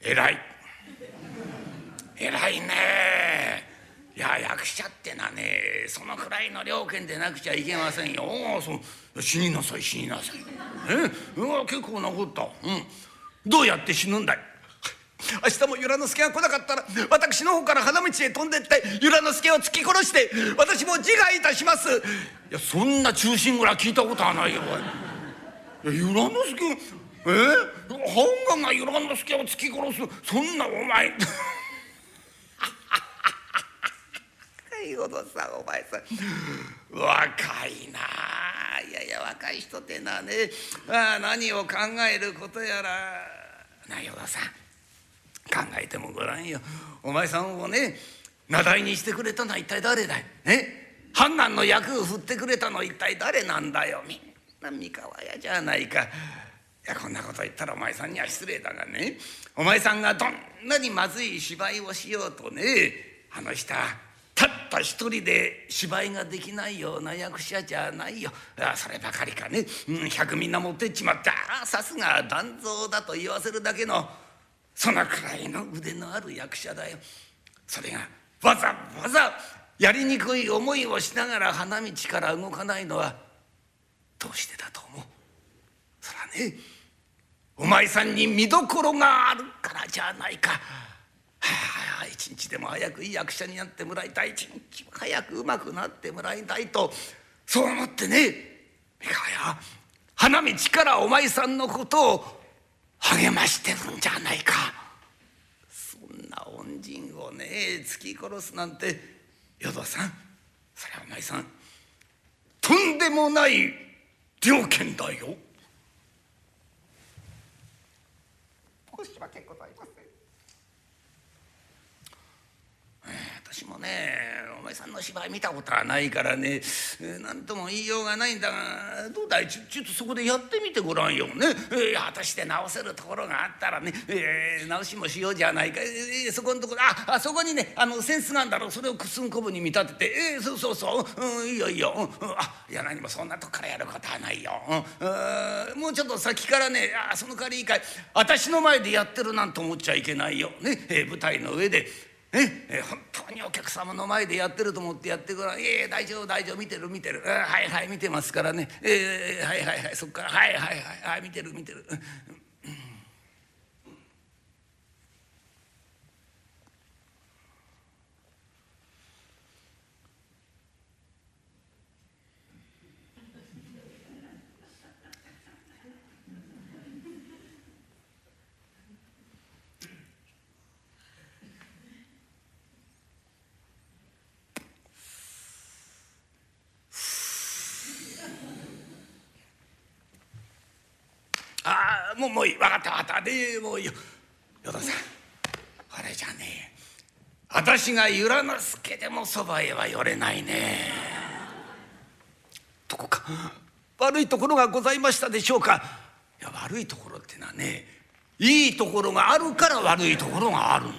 偉い。偉いね。いや役者ってのはねそのくらいの料金でなくちゃいけませんよ。そう死になさい死になさい。えうわ結構なことうん。どうやって死ぬんだい？明日も由良之助が来なかったら私の方から花道へ飛んでって由良之助を突き殺して私も自害いたします。いやそんな忠臣ぐらい聞いたことはないよおい。由良之助え？本願が由良之助を突き殺す。そんなお前。いほどさお前さん。若いな。いやいや若い人ってのはねあ何を考えることやら。なよださん考えてもごらんよ。お前さんをね名題にしてくれたのは一体誰だい？ね？判官の役を振ってくれたのは一体誰なんだよ？みんな三河屋じゃないか。いやこんなこと言ったらお前さんには失礼だがね。お前さんがどんなにまずい芝居をしようとねあの人はたった一人で芝居ができないような役者じゃないよ。あそればかりかね、うん、百みんな持ってっちまったさすが団蔵だと言わせるだけのそのくらいの腕のある役者だよ。それがわざわざやりにくい思いをしながら花道から動かないのはどうしてだと思う？そらねお前さんに見どころがあるからじゃないか。はあ一日でも早くいい役者になってもらいたい。一日も早くうまくなってもらいたいと。そう思ってね三河屋花道からお前さんのことを励ましてるんじゃないかそんな恩人をね突き殺すなんて淀さんそれはお前さんとんでもない了見だよ。申し訳ございません。私もねお前さんの芝居見たことはないからね何とも言いようがないんだがどうだいちょっとそこでやってみてごらんよね、えー、果たして直せるところがあったらね、えー、直しもしようじゃないか、えー、そこのところああそこにねあの扇子があんだろう。それをくすんこぶに見立てて、えー、そうそうそう、うん、いいよいいよ、うん、あいや何もそんなとこからやることはないよ、うん、もうちょっと先からねあその代わりいいかい。私の前でやってるなんて思っちゃいけないよ、ね。えー、舞台の上で。え本当にお客様の前でやってると思ってやってごらん「ええ大丈夫大丈夫。見てる見てる。はいはい見てますからね。ええはいはいはい。そっからはいはいはい。はい見てる見てる」ああもうもういい分かった分かった。でもういいよ。与田さんあれじゃねえ。私が由良之助でもそばへは寄れないね。どこか悪いところがございましたでしょうか。いや悪いところってのはねいいところがあるから悪いところがある。もう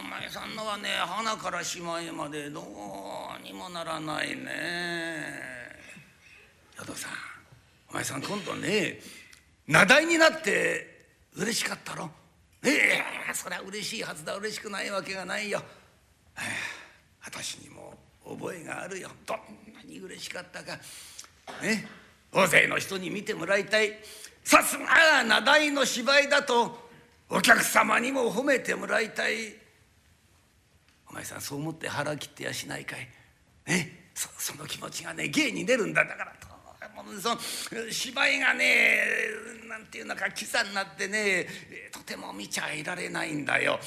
お前さんのはね花からしまいまでどうにもならないね。与田さん。お前さん今度ね名題になって嬉しかったろ。ええそりゃ嬉しいはずだ嬉しくないわけがないよ、え私にも覚えがあるよ。どんなに嬉しかったか。ね。大勢の人に見てもらいたい。さすが名題の芝居だとお客様にも褒めてもらいたい。お前さんそう思って腹切ってやしないかい。ね。そその気持ちがね芸に出るんだ。だからと。その芝居がねなんていうのかキザになってねとても見ちゃいられないんだよ。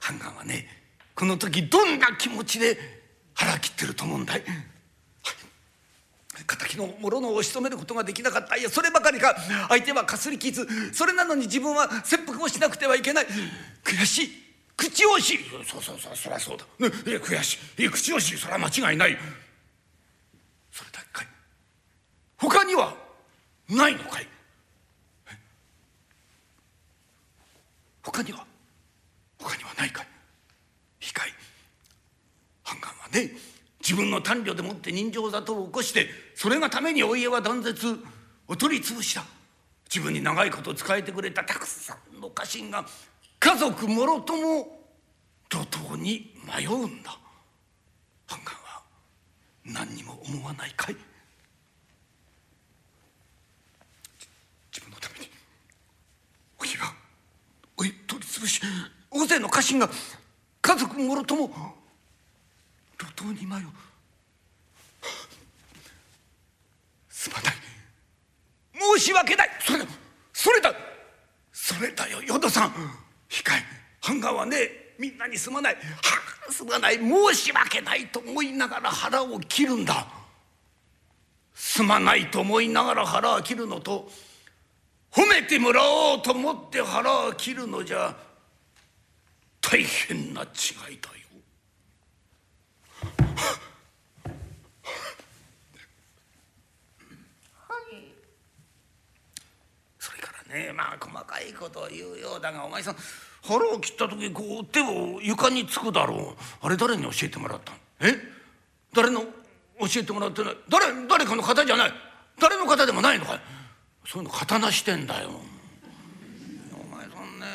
ハンガンはねこの時どんな気持ちで腹切ってると思うんだい？敵の諸のを仕留めることができなかった。いやそればかりか。相手はかすり傷。それなのに自分は切腹をしなくてはいけない。悔しい。口惜しい。そうそうそう。そりゃそうだ、ね、悔しい。口惜しい。それは間違いないそれだけかい他にはないのかい？他には？他にはないかい？いいかい？判官はね自分の短慮でもって人情沙汰を起こしてそれがためにお家は断絶お取り潰しだ自分に長いこと仕えてくれたたくさんの家臣が家族もろとも路頭に迷うんだ。判官は何にも思わないかいお家がおい取り潰し大勢の家臣が家族もろとも路頭に迷う。すまない。申し訳ない。それだ。それだ。それだよ淀さん。控え半眼はねみんなにすまない。はあすまない。申し訳ないと思いながら腹を切るんだ。すまないと思いながら腹を切るのと褒めてもらおうと思って腹を切るのじゃ大変な違いだよ。それからねまあ細かいことを言うようだがお前さん腹を切った時こう手を床につくだろう。あれ誰に教えてもらったの？え？誰の？教えてもらってない。誰誰かの方じゃない。誰の方でもないのかい？そういうの刀してんだよ。お前そんね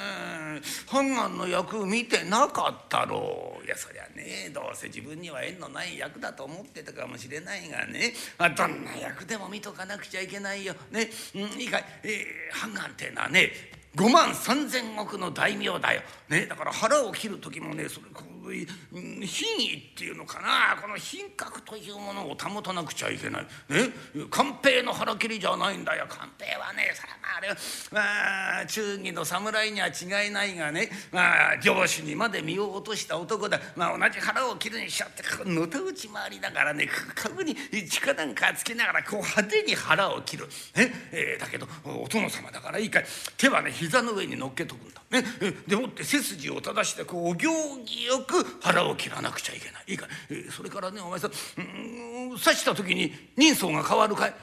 判官の役見てなかったろういやそりゃねどうせ自分には縁のない役だと思ってたかもしれないがねあどんな役でも見とかなくちゃいけないよ。ね、うん、いいかい、えー、判官ってのはね5万3千石の大名だよ。ね、だから腹を切る時もねそれこう品位っていうのかな。この品格というものを保たなくちゃいけない。ね？官兵の腹切りじゃないんだよ。官兵はねそれはまああれはまあ忠義の侍には違いないがねまあ上司にまで身を落とした男だ、まあ、同じ腹を切るにしちゃってのたうち回りながらね株に力なんかつけながらこう派手に腹を切る。ね？えー、だけどお殿様だからいいかい。手はね膝の上に乗っけとくんだ。ね、でもって背筋を正してこうお行儀よく腹を切らなくちゃいけない。いいか、それからねお前さん刺した時に人相が変わるかい？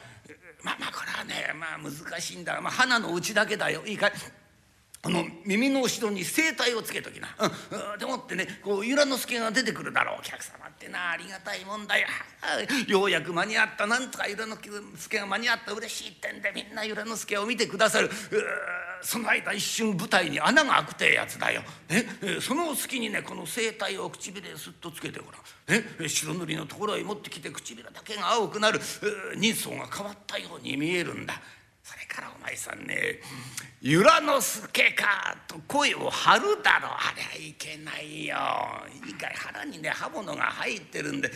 まあまあこれはねまあ難しいんだ。まあ花のうちだけだよ。いいかい？あの耳の後ろに声帯をつけときな、うん、でもってねこう由良之助が出てくるだろう。お客様ってなありがたいもんだよ。<laughs> ようやく間に合ったなんとか由良之助が間に合った嬉しいってんでみんな由良之助を見てくださる。その間一瞬舞台に穴が開くてえやつだよ、ね、その隙にねこの声帯を唇へすっとつけてごらん、ね、白塗りのところへ持ってきて唇だけが青くなる。人相が変わったように見えるんだ。それからお前さんね「由良之助か」と声を張るだろあれはいけないよ。いいかい腹にね刃物が入ってるんで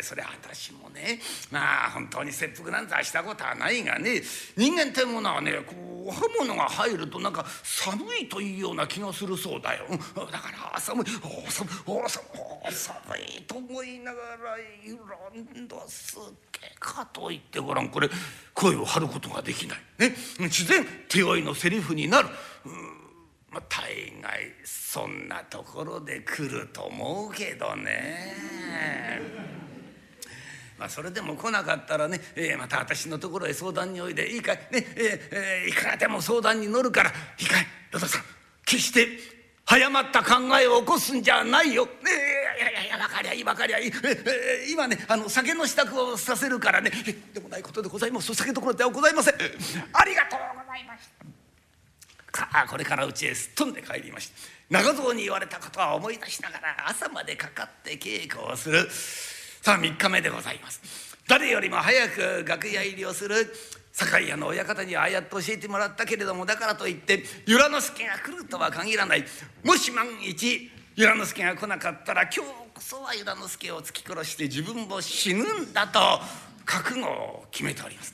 それ私もねまあ本当に切腹なんざしたことはないがね人間ってものはねこう刃物が入るとなんか寒いというような気がするそうだよ。だから寒いお寒いお寒い寒いと思いながら「由良之助か」と言ってごらん。これ声を張ることができない。ね、自然手負いのセリフになる。まあ、大概そんなところで来ると思うけどね。まあ、それでも来なかったらね、えー、また私のところへ相談においでいいかい、ねえーえー、いくらでも相談に乗るからいいかい与田さん決して早まった考えを起こすんじゃないよ。えー、いやいやいや分かりゃいい分かりゃいい、今ねあの酒の支度をさせるからね。でもないことでございます。お酒どころではございません。ありがとうございました。かあこれから家へすっ飛んで帰りました。長蔵に言われたことは思い出しながら朝までかかって稽古をする。さあ3日目でございます。誰よりも早く楽屋入りをする。酒屋の親方にああやって教えてもらったけれどもだからといって由良之助が来るとは限らない。もし万一由良之助が来なかったら今日こそは由良之助を突き殺して自分も死ぬんだと覚悟を決めております。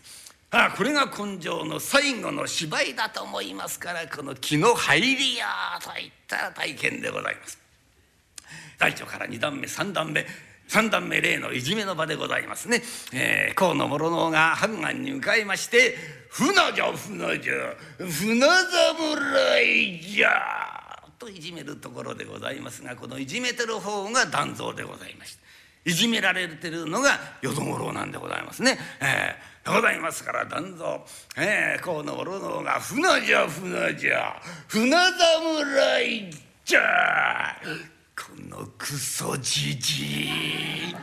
ああこれが根性の最後の芝居だと思いますからこの気の入りやといった体験でございます。大腸から2段目3段目三段目例のいじめの場でございますね、えー、河野諸能が判官に向かいまして「船じゃ船じゃ船侍じゃ」といじめるところでございますがこのいじめてる方が団蔵でございましていじめられてるのが淀五郎なんでございますね。えー、ございますから団蔵、えー、河野諸能が「船じゃ船じゃ。船侍じゃ」このクソじじい。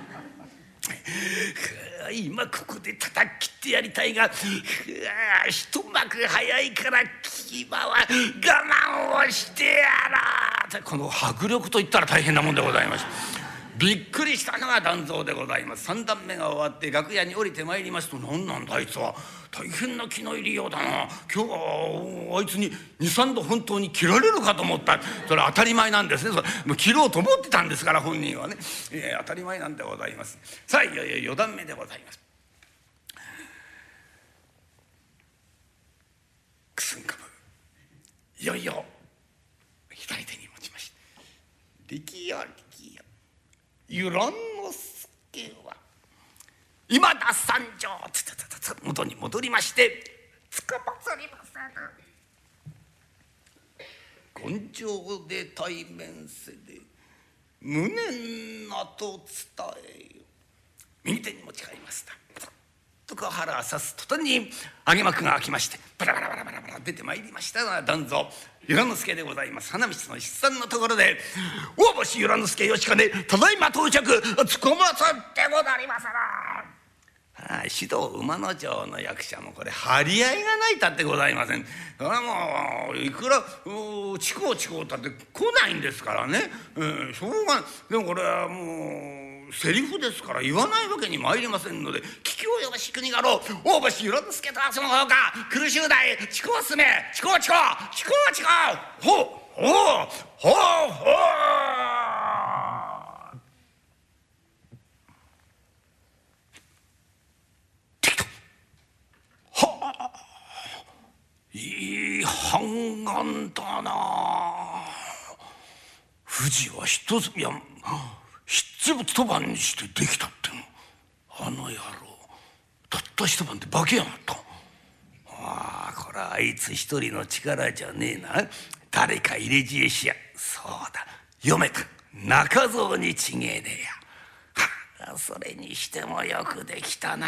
今ここで叩き切ってやりたいが一幕早いから牙は我慢をしてやらこの迫力といったら大変なもんでございました。びっくりしたのが団蔵でございます。三段目が終わって楽屋に降りてまいりますと何なんだあいつは。大変な気の入りようだな。今日はあいつに23度本当に切られるかと思った。それは当たり前なんですね。それもう切ろうと思ってたんですから本人はね、えー、当たり前なんでございます。さあいよいよ4段目でございます。くすんかぶ。いよいよ左手に持ちました。力や力や由良之助は今だ三条つつつつ元に戻りましてつかまつりませぬ根性で対面せで無念なと伝えよ。右手に持ち帰りました。とか腹を刺す途端に揚げ幕が開きましてバラバラバラバラバラ出てまいりましたが団蔵由良之助でございます。花道の筆算のところで「大星由良之助吉金ただいま到着つこまさってござりますな」ああ指導馬の町の役者もこれ張り合いがないたってございません。それはもういくらチコチコったって来ないんですからね、うん、しょうがない。でもこれはもうセリフですから言わないわけに参りませんので「聞き及ばし国家老大橋由良之助とはそのほか。苦しゅうだい地高すめ。地高地高地高地高ほうほうほ。うほう」はあいい判官だな。富士は一ついや七つ一晩にしてできたっての。あの野郎。たった一晩で化けやがった。ああこれはあいつ一人の力じゃねえな。誰か入れ知恵しや。そうだ。読めた。中蔵にちげえねえや。はあそれにしてもよくできたな。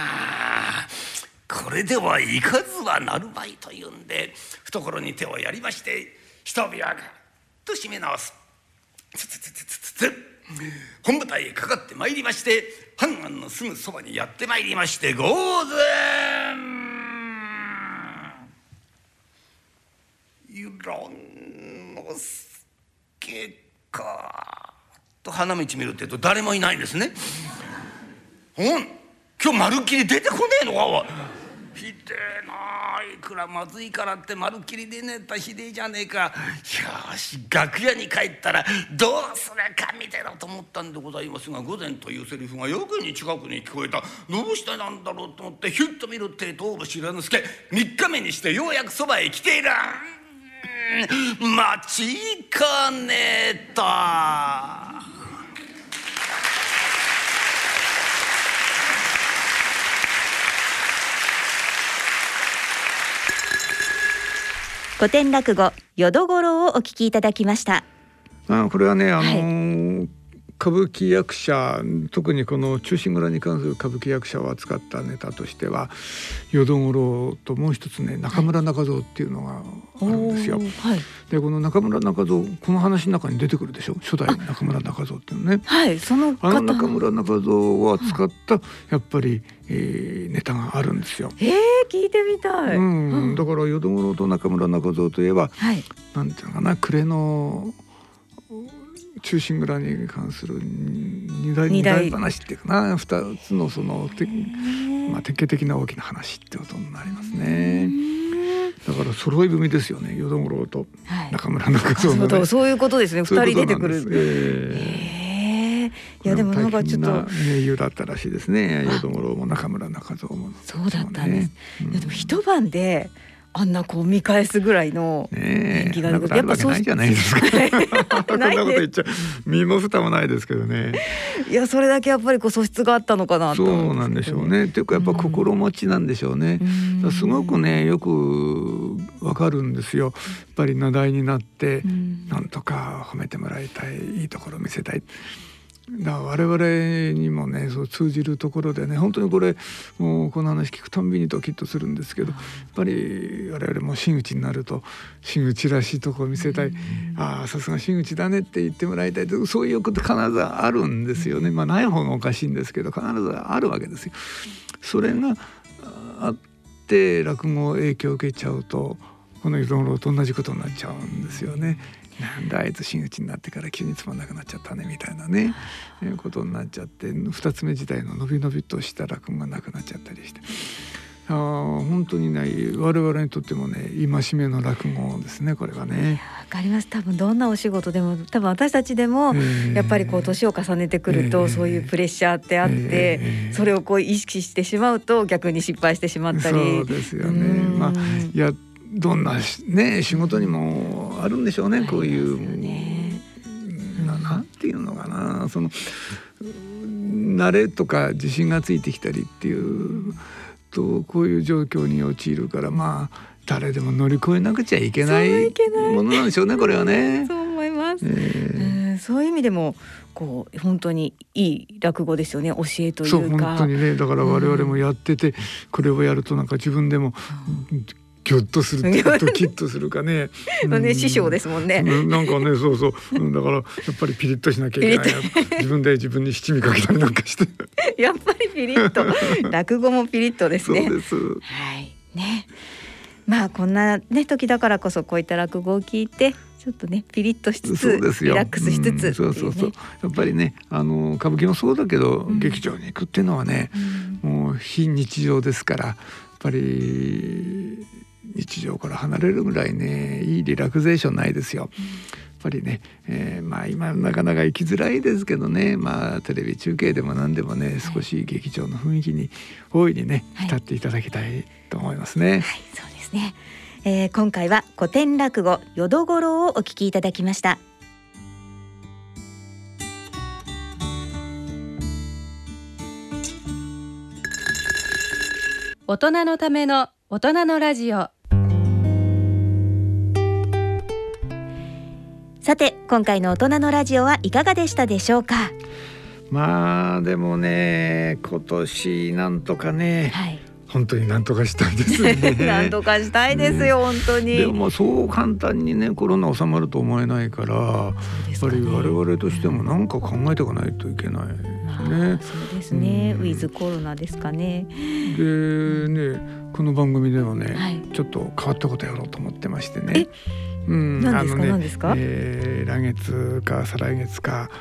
これではいかずはなるまいというんで懐に手をやりまして一火がと締め直す。つつつつつつつ。本部隊へかかってまいりまして判官のすぐそばにやってまいりまして御前。ゆらんのすけか。と花道見るってえと誰もいないんですね。うん。今日まるっきり出てこねえのかおい。ひでえないくらまずいからってまるっきり出ねえったひでえじゃねえか。よし楽屋に帰ったらどうするか見てろと思ったんでございますが午前というセリフがよくに近くに聞こえた。どうしてなんだろうと思ってひゅっと見るって東部知らぬすけ3日目にしてようやくそばへ来ている待ちかねた。古典落語淀五郎をお聞きいただきました。あこれはねあのー歌舞伎役者特にこの忠臣蔵に関する歌舞伎役者を扱ったネタとしては淀五郎ともう一つね中村中蔵っていうのがあるんですよ。はい、でこの中村中蔵この話の中に出てくるでしょ？初代中村中蔵っていうのね。はいそのあの中村中蔵を扱ったやっぱり、えーネタがあるんですよ。えー、聞いてみたい、うん、だから淀五郎と中村中蔵といえば、はい。なんていうのかな暮れの忠臣蔵に関する二大二二大大話っていうかな。二つのそのて、まあ、典型的な大きな話ってことになりますね。だから揃い踏みですよね。淀五郎とはい。中村中蔵の、ね。そうそういうことですね。二人出てくる。えいやでもなんかちょっと。名優だったらしいですね。淀五郎も中村中蔵もそうだったんです、うん。いやでも一晩であんなこう見返すぐらいの人気があるそんなことあるわけないじゃないですか。<laughs> <laughs> こんなこと言っちゃ身も蓋もないですけどね。いやそれだけやっぱりこう素質があったのかなとそうなんでしょうね。っていうかやっぱ心持ちなんでしょうね。だからすごくねよくわかるんですよ。やっぱり名題になってなんとか褒めてもらいたいいいところ見せたい。だ我々にもねそう通じるところでね本当にこれもうこの話聞くたんびにドキッとするんですけどやっぱり我々も真打ちになると真打ちらしいところ見せたい。ああさすが真打ちだねって言ってもらいたいとそういうこと必ずあるんですよね。まあない方がおかしいんですけど必ずあるわけですよ。それがあって落語影響を受けちゃうとこの湯道と同じことになっちゃうんですよね。なんだあいつ真打ちになってから急につまんなくなっちゃったねみたいなね、い。うことになっちゃって二つ目時代の伸び伸びとした落語がなくなっちゃったりして。あー本当にね我々にとってもね戒めの落語ですねこれはね。わかります。多分どんなお仕事でも多分私たちでもええやっぱりこう年を重ねてくるとええそういうプレッシャーってあってええそれをこう意識してしまうと逆に失敗してしまったり。そうですよね。うん。まあいやどんなしね仕事にもあるんでしょうねこういう。ななんていうのかなその慣れとか自信がついてきたりっていうとこういう状況に陥るからまあ誰でも乗り越えなくちゃいけないものなんでしょうねこれはね。そう思います、ええ。うんそういう意味でもこう本当にいい落語ですよね教えといそううか本当にね。だから我々もやってて、これをやるとなんか自分でもギョッとするっていうかドキッとするかね。<laughs> ね師匠ですもんね。うん。なんかねそうそう。うんだからやっぱりピリッとしなきゃいけない。な自分で自分に七味かけたりなんかして。<laughs> やっぱりピリッと。<laughs> 落語もピリッとですね。そうです。はい。ね。まあこんなね時だからこそこういった落語を聞いてちょっとねピリッとしつつそうですよ。リラックスしつつね、んそうそうそう。やっぱりね、あの歌舞伎もそうだけど、劇場に行くっていうのはね、もう非日常ですから、やっぱり日常から離れるぐらいね、いいリラクゼーションないですよ。やっぱりね、えーまあ今なかなか行きづらいですけどねまあテレビ中継でも何でもね少し劇場の雰囲気に大いにね浸っていただきたいと思いますね。そうですね。えー、今回は古典落語淀五郎をお聞きいただきました大人のための大人のラジオさて今回の大人のラジオはいかがでしたでしょうか？まあでもね今年なんとかね、はい本当に何とかしたいですね。<laughs> 何とかしたいですよ、ね、本当に。でもそう簡単にねコロナ収まると思えないから、ね、やっぱり我々としても何か考えていかないといけないですね。そうですね、うん、ウィズコロナですかね。でねこの番組ではね、はい、ちょっと変わったことやろうと思ってましてね。うん、何ですか、ね、何ですか、えー、来月か再来月か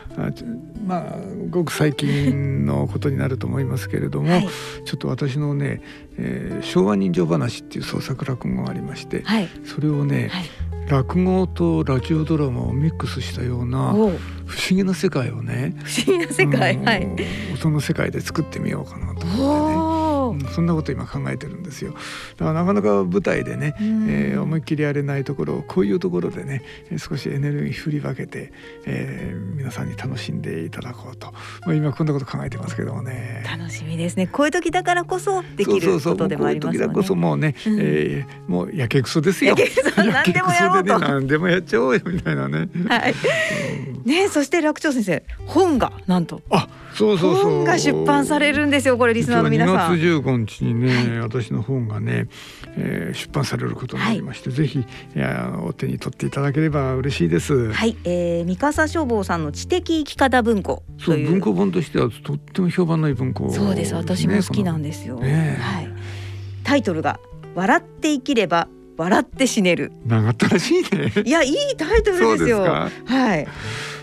まあごく最近のことになると思いますけれども、はい、ちょっと私のね、えー、昭和人情話っていう創作落語がありまして、はい、それをね、はい、落語とラジオドラマをミックスしたような不思議な世界をね不思議な世界、はい、その世界で作ってみようかなと。思。そんなこと今考えてるんですよ。だからなかなか舞台でね、えー、思いっきりやれないところをこういうところでね少しエネルギー振り分けて、えー、皆さんに楽しんでいただこうと、まあ、今こんなこと考えてますけどもね。楽しみですね。こういう時だからこそできることでもありますよね。こういう時だこそもうね、うん、えー、もうやけくそですよ。やけくそ。何でもやろうと。何でもやっちゃおうよみたいなね。はい、うん、ねそして楽長先生本がなんと。あそうそうそう。本が出版されるんですよこれリスナーの皆さん。2月15日にね、はい、私の本がね、えー、出版されることになりまして、はい、ぜひいやお手に取っていただければ嬉しいです。はい、えー、三笠消防さんの知的生き方文庫そう文庫本としてはとっても評判のいい文庫、ね、そうです私も好きなんですよ、ね、はい、タイトルが笑って生きれば笑って死ねる。長ったらしいね。いやいいタイトルですよ。はい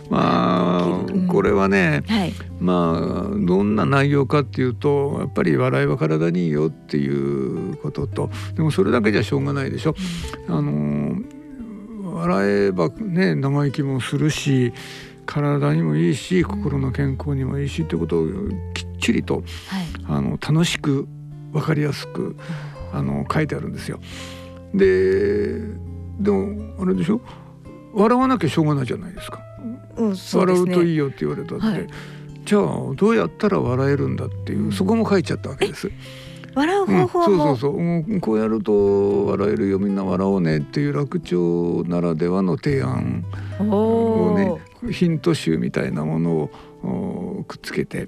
まあこれはね、はい、まあどんな内容かっていうとやっぱり笑いは体にいいよっていうこととでもそれだけじゃしょうがないでしょ。あの笑えばね生意気もするし体にもいいし心の健康にもいいしってことをきっちりと、はい、あの楽しく分かりやすくあの書いてあるんですよ。ででもあれでしょ？笑わなきゃしょうがないじゃないですか。うんうすね、笑うといいよって言われたって、はい、じゃあどうやったら笑えるんだっていう、そこも書いちゃったわけです。笑う方法、うん、そうそうそう、こうやると笑えるよみんな笑おうねっていう楽町ならではの提案。をねヒント集みたいなものをくっつけて。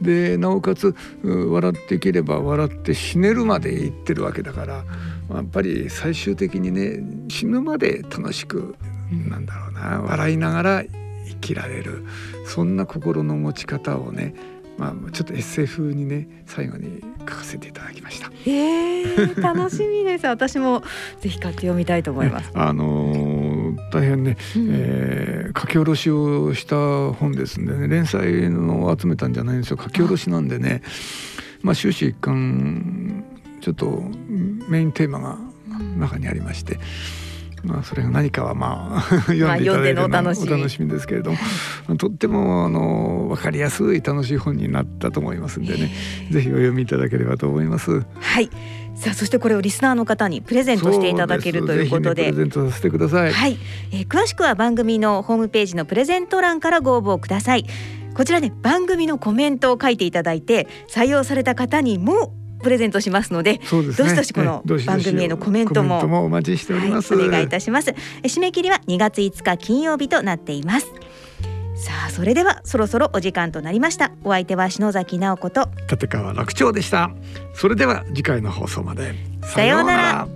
でなおかつ笑っていければ笑って死ねるまで言ってるわけだからやっぱり最終的にね死ぬまで楽しくなんだろうな笑いながら生きられるそんな心の持ち方をねまあ、ちょっとエッセイ風にね最後に書かせていただきました。えー、楽しみです。私もぜひ買って読みたいと思います。あのー、大変ね、うん、えー、書き下ろしをした本ですんでね連載のを集めたんじゃないんですよ書き下ろしなんでね、まあ終始一貫ちょっとメインテーマが中にありまして。うんまあ、それが何かはまあ読んでいただいてのお楽しみですけれどもとってもあの分かりやすい楽しい本になったと思いますんでねぜひお読みいただければと思います。はいさあそしてこれをリスナーの方にプレゼントしていただけるということで、ね、プレゼントさせてください。はい、えー、詳しくは番組のホームページのプレゼント欄からご応募ください。こちらね番組のコメントを書いていただいて採用された方にもプレゼントしますので、そうですね、どしどしこの番組へのコメントもお待ちしております、はい、お願いいたします。締め切りは2月5日金曜日となっています。さあそれではそろそろお時間となりました。お相手は篠崎直子と立川楽長でした。それでは次回の放送まで。さようなら。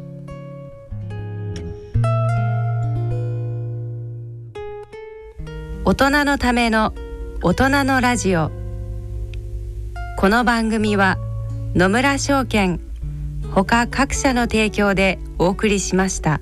大人のための大人のラジオ。この番組は野村証券ほか各社の提供でお送りしました。